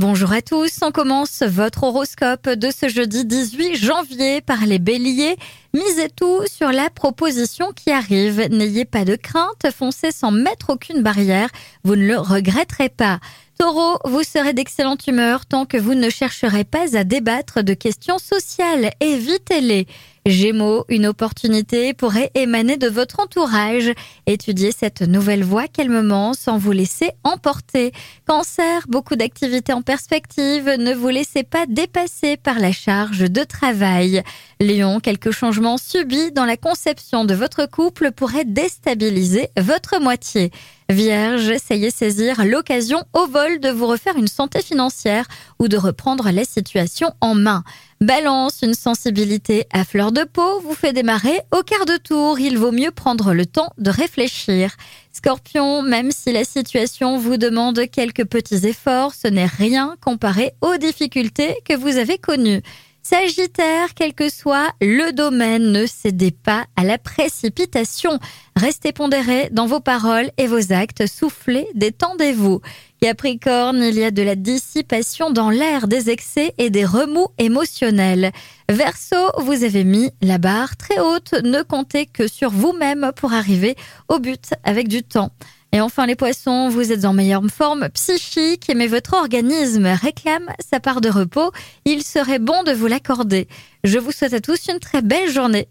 Bonjour à tous, on commence votre horoscope de ce jeudi 18 janvier par les béliers. Misez tout sur la proposition qui arrive. N'ayez pas de crainte, foncez sans mettre aucune barrière, vous ne le regretterez pas. Taureau, vous serez d'excellente humeur tant que vous ne chercherez pas à débattre de questions sociales. Évitez-les. Gémeaux, une opportunité pourrait émaner de votre entourage. Étudiez cette nouvelle voie calmement sans vous laisser emporter. Cancer, beaucoup d'activités en perspective. Ne vous laissez pas dépasser par la charge de travail. Lion, quelques changements subis dans la conception de votre couple pourraient déstabiliser votre moitié. Vierge, essayez saisir l'occasion au vol de vous refaire une santé financière ou de reprendre la situation en main. Balance, une sensibilité à fleur de peau vous fait démarrer au quart de tour. Il vaut mieux prendre le temps de réfléchir. Scorpion, même si la situation vous demande quelques petits efforts, ce n'est rien comparé aux difficultés que vous avez connues. Sagittaire, quel que soit le domaine, ne cédez pas à la précipitation. Restez pondéré dans vos paroles et vos actes. Soufflez, détendez-vous. Capricorne, il y a de la dissipation dans l'air, des excès et des remous émotionnels. Verseau, vous avez mis la barre très haute. Ne comptez que sur vous-même pour arriver au but avec du temps. Et enfin les poissons, vous êtes en meilleure forme psychique, mais votre organisme réclame sa part de repos. Il serait bon de vous l'accorder. Je vous souhaite à tous une très belle journée.